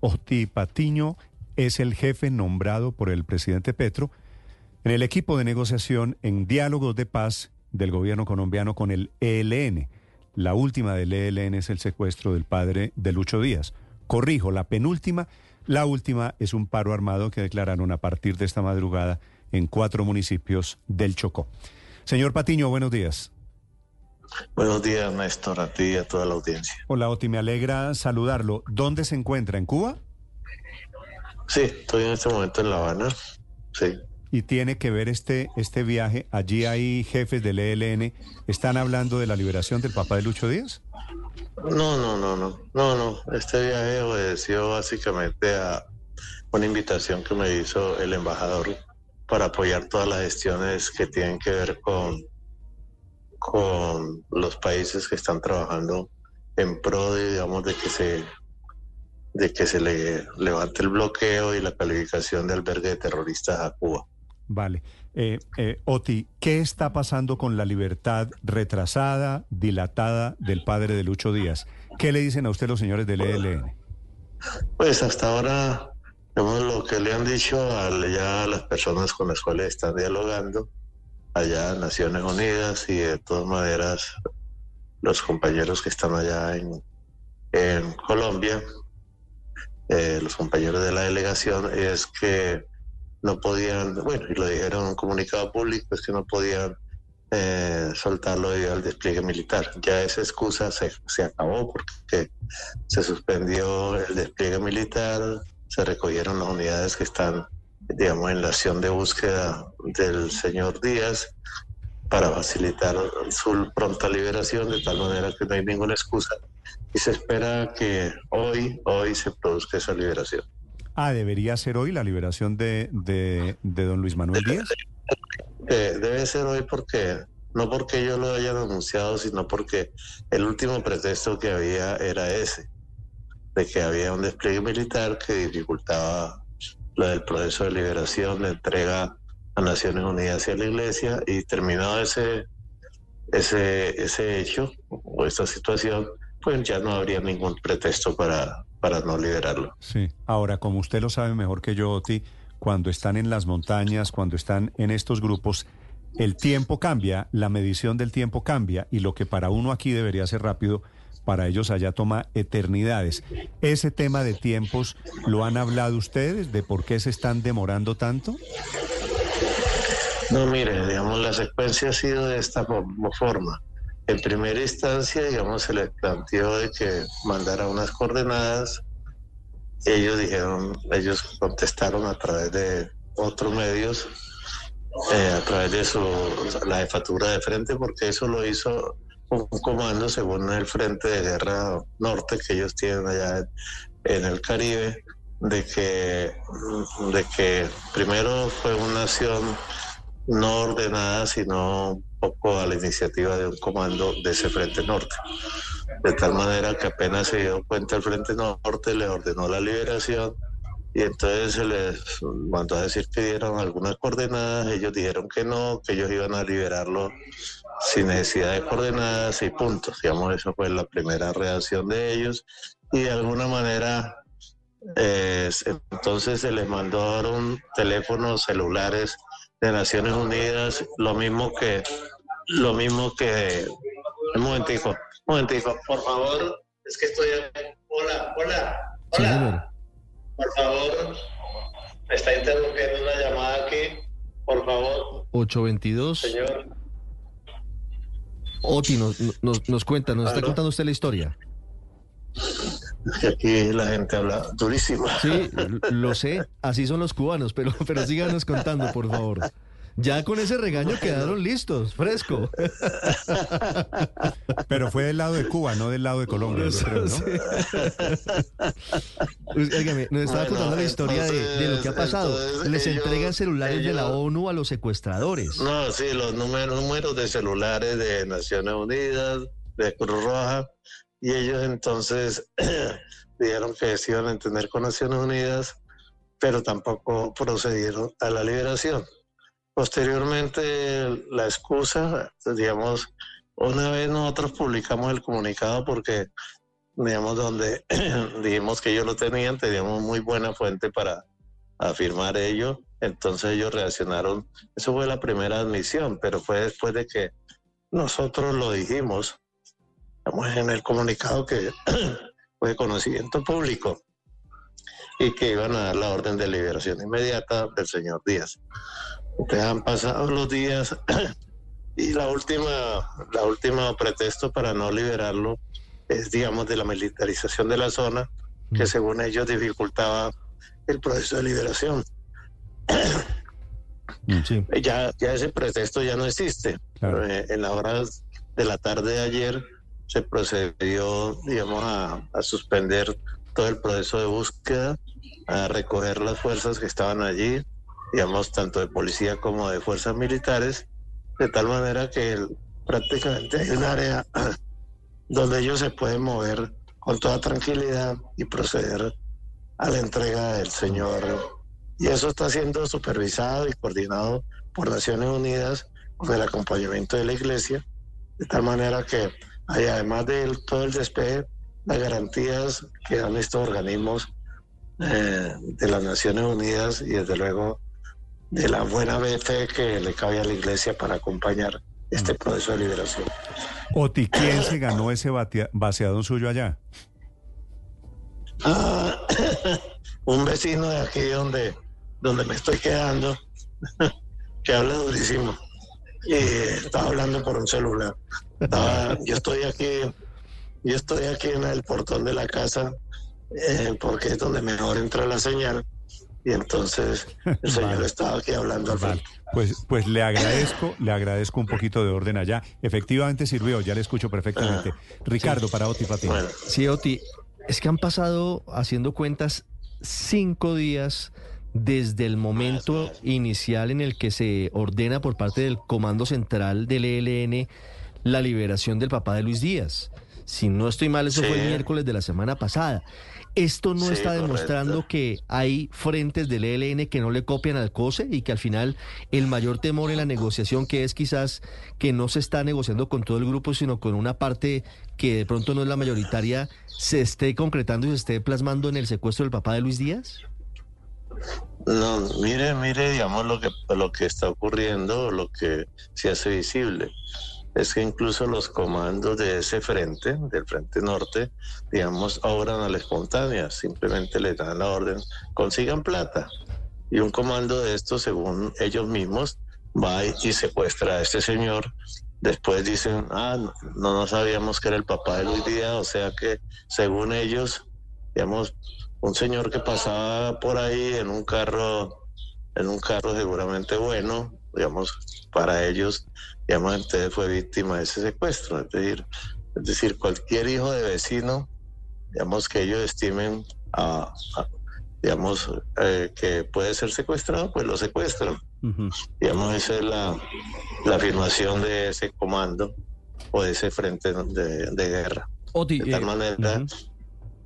Oti Patiño es el jefe nombrado por el presidente Petro en el equipo de negociación en diálogos de paz del gobierno colombiano con el ELN. La última del ELN es el secuestro del padre de Lucho Díaz. Corrijo, la penúltima, la última es un paro armado que declararon a partir de esta madrugada en cuatro municipios del Chocó. Señor Patiño, buenos días. Buenos días, Néstor, a ti y a toda la audiencia. Hola, Oti, me alegra saludarlo. ¿Dónde se encuentra? ¿En Cuba? Sí, estoy en este momento en La Habana. Sí. Y tiene que ver este, este viaje. Allí hay jefes del ELN. ¿Están hablando de la liberación del papá de Lucho Díaz? No, no, no, no. No, no. Este viaje obedeció básicamente a una invitación que me hizo el embajador para apoyar todas las gestiones que tienen que ver con con los países que están trabajando en pro de, digamos, de que se de que se le levante el bloqueo y la calificación de albergue de terroristas a Cuba. Vale. Eh, eh, Oti, ¿qué está pasando con la libertad retrasada, dilatada del padre de Lucho Díaz? ¿Qué le dicen a usted los señores del ELN? Pues hasta ahora, digamos, lo que le han dicho a, ya a las personas con las cuales están dialogando allá en Naciones Unidas y de todas maneras los compañeros que están allá en, Colombia, eh, los compañeros de la delegación, es que no podían, bueno, y lo dijeron en un comunicado público, es que no podían eh, soltarlo debido al despliegue militar. Ya esa excusa se, se acabó porque se suspendió el despliegue militar, se recogieron las unidades que están digamos, en la acción de búsqueda del señor Díaz para facilitar su pronta liberación, de tal manera que no hay ninguna excusa. Y se espera que hoy, hoy se produzca esa liberación. Ah, ¿debería ser hoy la liberación de, de, don Luis Manuel Díaz? Eh, debe ser hoy porque, no porque yo lo haya anunciado, sino porque el último pretexto que había era ese, de que había un despliegue militar que dificultaba lo del proceso de liberación, de entrega a Naciones Unidas y a la Iglesia, y terminado ese, ese, ese hecho o esta situación, pues ya no habría ningún pretexto para, para no liberarlo. Sí, ahora, como usted lo sabe mejor que yo, Oti, cuando están en las montañas, cuando están en estos grupos, el tiempo cambia, la medición del tiempo cambia, y lo que para uno aquí debería ser rápido, para ellos allá toma eternidades. ¿Ese tema de tiempos lo han hablado ustedes de por qué se están demorando tanto? No, mire, digamos, la secuencia ha sido de esta forma. En primera instancia, digamos, se les planteó de que mandara unas coordenadas. Ellos dijeron, ellos contestaron a través de otros medios, eh, a través de su, la jefatura de frente, porque eso lo hizo un comando según el Frente de Guerra Norte que ellos tienen allá en el Caribe, de que, de que primero fue una acción no ordenada, sino un poco a la iniciativa de un comando de ese Frente Norte. De tal manera que apenas se dio cuenta el Frente Norte, le ordenó la liberación y entonces se les mandó a decir que dieron algunas coordenadas, ellos dijeron que no, que ellos iban a liberarlo sin necesidad de coordenadas y puntos. Digamos, esa fue la primera reacción de ellos y de alguna manera eh, entonces se les mandaron teléfonos celulares de Naciones Unidas, lo mismo que, lo mismo que, un momentico, un momentico, por favor, es que estoy, hola, hola, hola, por favor, me está interrumpiendo una llamada aquí, por favor. 822. Señor. Oti nos, nos, nos cuenta, nos está contando usted la historia. Aquí la gente habla durísimo. Sí, lo sé, así son los cubanos, pero, pero síganos contando, por favor. Ya con ese regaño quedaron listos, fresco. Pero fue del lado de Cuba, no del lado de Colombia, creo, ¿no? nos estaba contando la historia de, lo que ha pasado. Les entregan celulares de la ONU a los secuestradores. No, sí, los números, números de celulares de Naciones Unidas, de Cruz Roja, y ellos entonces dijeron que se iban a entender con Naciones Unidas, pero tampoco procedieron a la liberación. Posteriormente, la excusa, digamos, una vez nosotros publicamos el comunicado porque digamos, donde dijimos que ellos lo tenían, teníamos muy buena fuente para afirmar ello. Entonces ellos reaccionaron. Eso fue la primera admisión, pero fue después de que nosotros lo dijimos, estamos en el comunicado que fue de conocimiento público y que iban a dar la orden de liberación inmediata del señor Díaz. Ustedes han pasado los días y la última, la última pretexto para no liberarlo es, digamos, de la militarización de la zona, que mm. según ellos dificultaba el proceso de liberación. Mm, ya, ya ese pretexto ya no existe. Eh, en las horas de la tarde de ayer se procedió, digamos, a, a suspender todo el proceso de búsqueda, a recoger las fuerzas que estaban allí, digamos, tanto de policía como de fuerzas militares, de tal manera que prácticamente hay un área donde ellos se pueden mover con toda tranquilidad y proceder a la entrega del Señor. Y eso está siendo supervisado y coordinado por Naciones Unidas con el acompañamiento de la Iglesia, de tal manera que hay además de todo el despegue, las garantías que dan estos organismos eh, de las Naciones Unidas y desde luego de la buena fe que le cabe a la Iglesia para acompañar este mm. proceso de liberación. Oti, ¿quién se ganó ese vaciado suyo allá? Ah, un vecino de aquí donde, donde me estoy quedando, que habla durísimo. Y estaba hablando por un celular. yo estoy aquí, yo estoy aquí en el portón de la casa, eh, porque es donde mejor entra la señal y entonces el señor estaba aquí hablando al Pues, pues le agradezco, le agradezco un poquito de orden allá. Efectivamente sirvió, ya le escucho perfectamente. Ah, Ricardo, para Oti Patín. Sí, Oti, es que han pasado haciendo cuentas cinco días desde el momento inicial en el que se ordena por parte del Comando Central del ELN la liberación del papá de Luis Díaz. Si no estoy mal, eso fue el miércoles de la semana pasada. ¿Esto no está demostrando que hay frentes del ELN que no le copian al COSE y que al final el mayor temor en la negociación, que es quizás que no se está negociando con todo el grupo, sino con una parte que de pronto no es la mayoritaria, se esté concretando y se esté plasmando en el secuestro del papá de Luis Díaz? No, mire, mire, digamos lo que lo que está ocurriendo, lo que se hace visible es que incluso los comandos de ese frente, del frente norte, digamos, obran a la espontánea, simplemente le dan la orden, consigan plata. Y un comando de estos, según ellos mismos, va y secuestra a este señor. Después dicen, ah, no, no sabíamos que era el papá de Luis Díaz, o sea que según ellos, digamos, un señor que pasaba por ahí en un carro, en un carro seguramente bueno, digamos, para ellos, digamos, entonces fue víctima de ese secuestro. Es decir, es decir cualquier hijo de vecino, digamos, que ellos estimen a, digamos, eh, que puede ser secuestrado, pues lo secuestran. Digamos, esa es la, la, afirmación de ese comando o de ese frente de, guerra. de tal eh, manera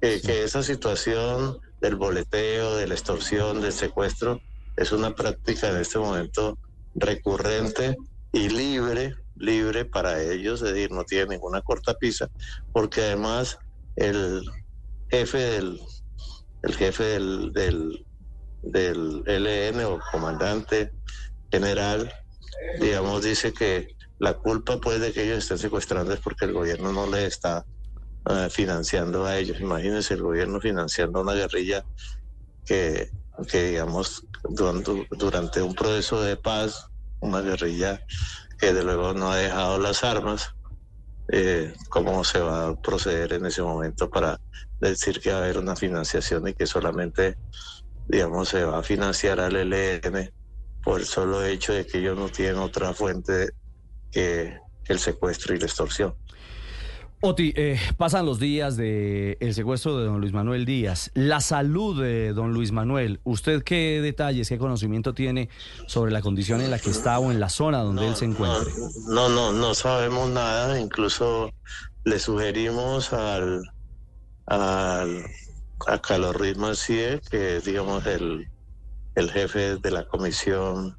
que, que esa situación del boleteo, de la extorsión, del secuestro, es una práctica en este momento recurrente y libre, libre para ellos, es decir, no tiene ninguna cortapisa, porque además el jefe del, el jefe del, del, LN o comandante general, digamos, dice que la culpa pues de que ellos estén secuestrando es porque el gobierno no le está eh, financiando a ellos. Imagínense el gobierno financiando una guerrilla que que digamos durante, un proceso de paz, una guerrilla que de luego no ha dejado las armas, eh, cómo se va a proceder en ese momento para decir que va a haber una financiación y que solamente, digamos, se va a financiar al ELN por el solo hecho de que ellos no tienen otra fuente que el secuestro y la extorsión. Oti, eh, pasan los días del el secuestro de don Luis Manuel Díaz. La salud de don Luis Manuel, ¿usted qué detalles, qué conocimiento tiene sobre la condición en la que está o en la zona donde él se encuentra? No, no, no sabemos nada. Incluso le sugerimos al, al a Carlos Macié, que es, digamos, el, el jefe de la comisión,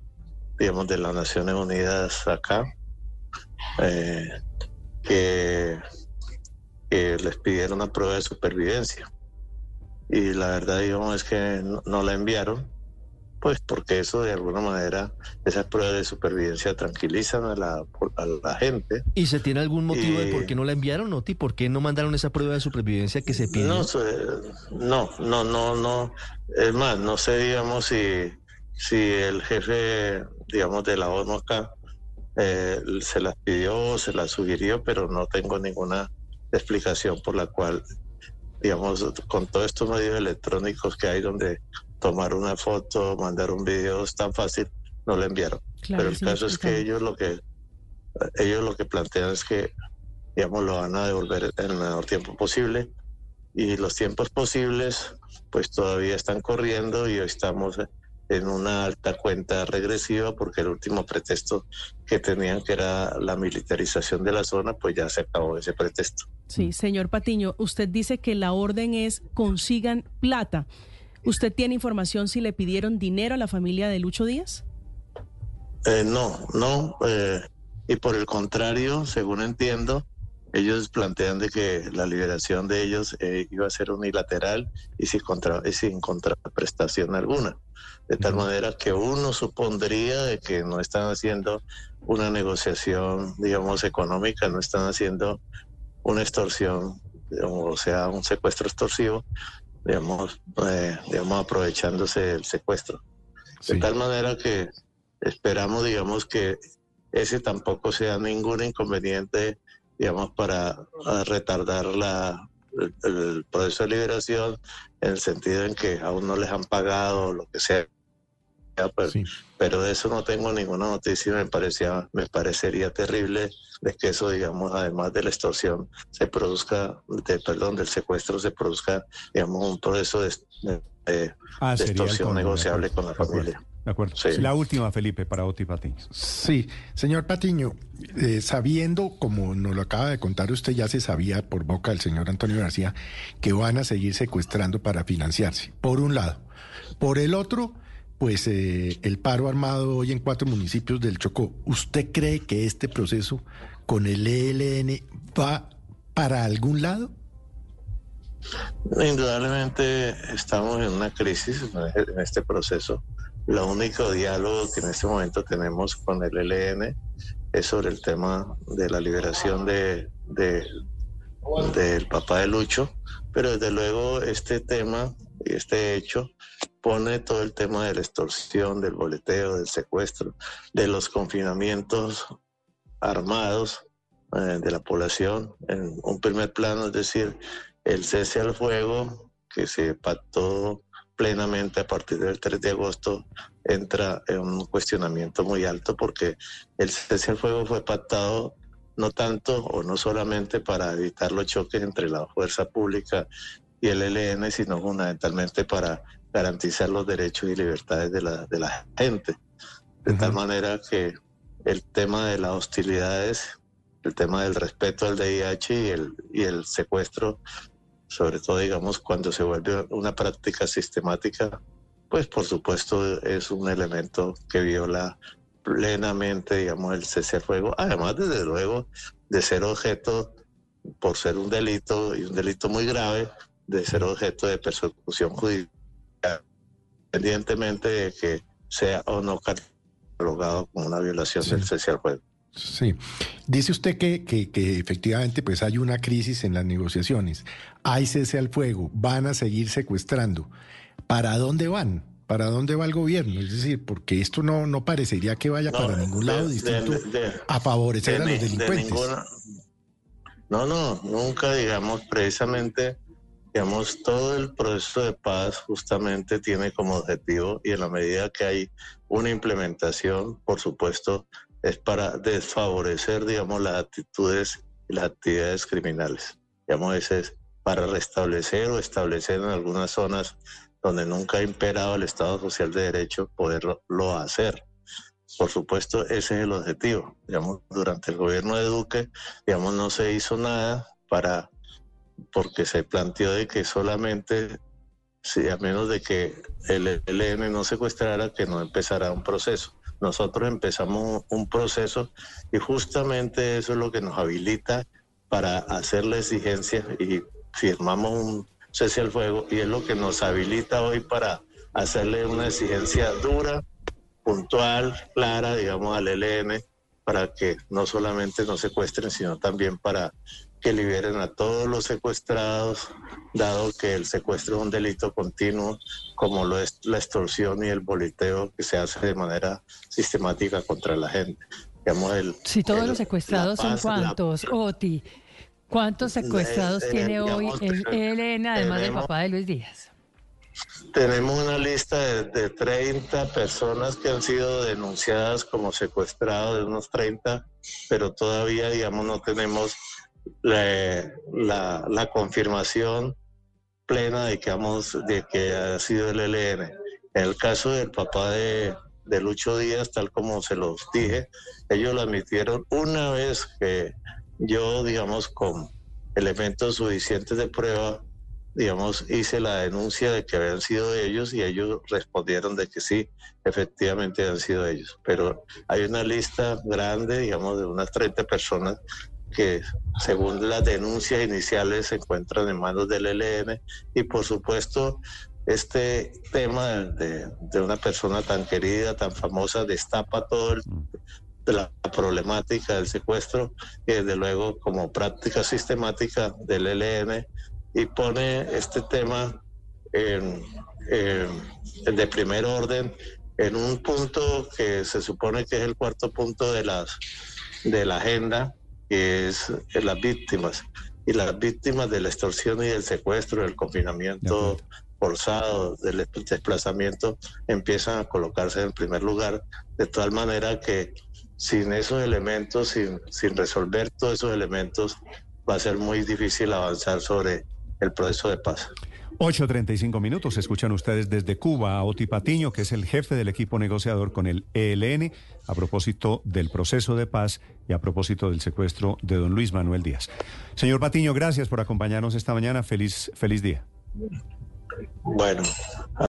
digamos, de las Naciones Unidas acá, eh, que que les pidieron una prueba de supervivencia. Y la verdad, digamos, es que no la enviaron pues porque eso de alguna manera, esas pruebas de supervivencia tranquilizan a la, a la gente. ¿Y se tiene algún motivo de por qué no la enviaron, Noti? ¿Por qué no mandaron esa prueba de supervivencia que se pide? No, no, no, no, no. Es más, no sé, digamos, si, si el jefe, digamos, de la ONU acá eh, se las pidió o se las sugirió, pero no tengo ninguna explicación por la cual, digamos, con todos estos medios electrónicos que hay donde tomar una foto, mandar un video es tan fácil, no lo enviaron. Pero el caso es que ellos lo que ellos lo que plantean es que digamos lo van a devolver en el menor tiempo posible y los tiempos posibles pues todavía están corriendo y hoy estamos en una alta cuenta regresiva porque el último pretexto que tenían que era la militarización de la zona pues ya se acabó ese pretexto. Sí, señor Patiño, usted dice que la orden es consigan plata. ¿Usted tiene información si le pidieron dinero a la familia de Lucho Díaz? Eh, no, no. Eh, y por el contrario, según entiendo, ellos plantean de que la liberación de ellos eh, iba a ser unilateral y sin, contra, sin contraprestación alguna. De tal manera que uno supondría de que no están haciendo una negociación, digamos, económica, no están haciendo una extorsión, o sea, un secuestro extorsivo, digamos, eh, digamos aprovechándose del secuestro. De tal manera que esperamos, digamos, que ese tampoco sea ningún inconveniente, digamos, para retardar la, el, proceso de liberación, en el sentido en que aún no les han pagado lo que sea. Pero, pero de eso no tengo ninguna noticia, me parecía, me parecería terrible de que eso, digamos, además de la extorsión, se produzca, de, perdón, del secuestro, se produzca, digamos, un proceso de, ah, extorsión negociable con la familia. De acuerdo. La última, Felipe, para Oti Patiño. Sí, señor Patiño, eh, sabiendo, como nos lo acaba de contar usted, ya se sabía por boca del señor Antonio García, que van a seguir secuestrando para financiarse, por un lado. Por el otro, pues eh, el paro armado hoy en cuatro municipios del Chocó. ¿Usted cree que este proceso con el ELN va para algún lado? Indudablemente estamos en una crisis en este proceso. Lo único diálogo que en este momento tenemos con el ELN es sobre el tema de la liberación de, del papá de Lucho, pero desde luego este tema y este hecho pone todo el tema de la extorsión, del boleteo, del secuestro, de los confinamientos armados eh, de la población en un primer plano, es decir, el cese al fuego que se pactó plenamente a partir del 3 de agosto entra en un cuestionamiento muy alto porque el cese al fuego fue pactado no tanto o no solamente para evitar los choques entre la fuerza pública y el ELN, sino fundamentalmente para garantizar los derechos y libertades de la, de la gente. De tal manera que el tema de las hostilidades, el tema del respeto al DIH y el, y el secuestro, sobre todo, digamos, cuando se vuelve una práctica sistemática, pues por supuesto es un elemento que viola plenamente, digamos, el cese al fuego, además, desde luego, de ser objeto, por ser un delito y un delito muy grave, de ser objeto de persecución judicial, independientemente de que sea o no catalogado como una violación del cese al fuego. Sí. Dice usted que, que, efectivamente pues hay una crisis en las negociaciones. Hay cese al fuego, van a seguir secuestrando. ¿Para dónde van? ¿Para dónde va el gobierno? Es decir, porque esto no, no parecería que vaya para ningún lado distinto a favorecer a los delincuentes. no, no, nunca, digamos, precisamente, digamos, todo el proceso de paz justamente tiene como objetivo y en la medida que hay una implementación, por supuesto, es para desfavorecer, digamos, las actitudes y las actividades criminales. Digamos, ese es para restablecer o establecer en algunas zonas donde nunca ha imperado el Estado Social de Derecho, poderlo hacer. Por supuesto, ese es el objetivo. Digamos, durante el gobierno de Duque, digamos, no se hizo nada para, porque se planteó de que solamente, si a menos de que el ELN no secuestrara, que no empezara un proceso. Nosotros empezamos un proceso y justamente eso es lo que nos habilita para hacer la exigencia y firmamos un cese al fuego y es lo que nos habilita hoy para hacerle una exigencia dura, puntual, clara, digamos, al ELN para que no solamente nos secuestren, sino también para que liberen a todos los secuestrados, dado que el secuestro es un delito continuo, como lo es la extorsión y el boliteo que se hace de manera sistemática contra la gente. Digamos, el, si todos los secuestrados son cuántos, Oti, ¿cuántos secuestrados tiene hoy el ELN, además del papá de Luis Díaz? Tenemos una lista de, de, 30 personas que han sido denunciadas como secuestrados, de unos 30, pero todavía, digamos, no tenemos la, la, confirmación plena de que, vamos, de que ha sido el ELN. En el caso del papá de, de Lucho Díaz, tal como se los dije, ellos lo admitieron una vez que yo, digamos, con elementos suficientes de prueba, digamos, hice la denuncia de que habían sido ellos y ellos respondieron de que sí, efectivamente han sido ellos. Pero hay una lista grande, digamos, de unas 30 personas que según las denuncias iniciales se encuentran en manos del ELN y por supuesto este tema de, una persona tan querida, tan famosa, destapa todo el, de la problemática del secuestro y desde luego como práctica sistemática del ELN y pone este tema en, de primer orden en un punto que se supone que es el cuarto punto de las de la agenda que es las víctimas y las víctimas de la extorsión y del secuestro, del confinamiento forzado, del desplazamiento, empiezan a colocarse en primer lugar, de tal manera que sin esos elementos, sin, sin resolver todos esos elementos, va a ser muy difícil avanzar sobre el proceso de paz. 8.35 minutos. Escuchan ustedes desde Cuba a Oti Patiño, que es el jefe del equipo negociador con el ELN, a propósito del proceso de paz a propósito del secuestro de don Luis Manuel Díaz. Señor Patiño, gracias por acompañarnos esta mañana. Feliz, feliz día. Bueno.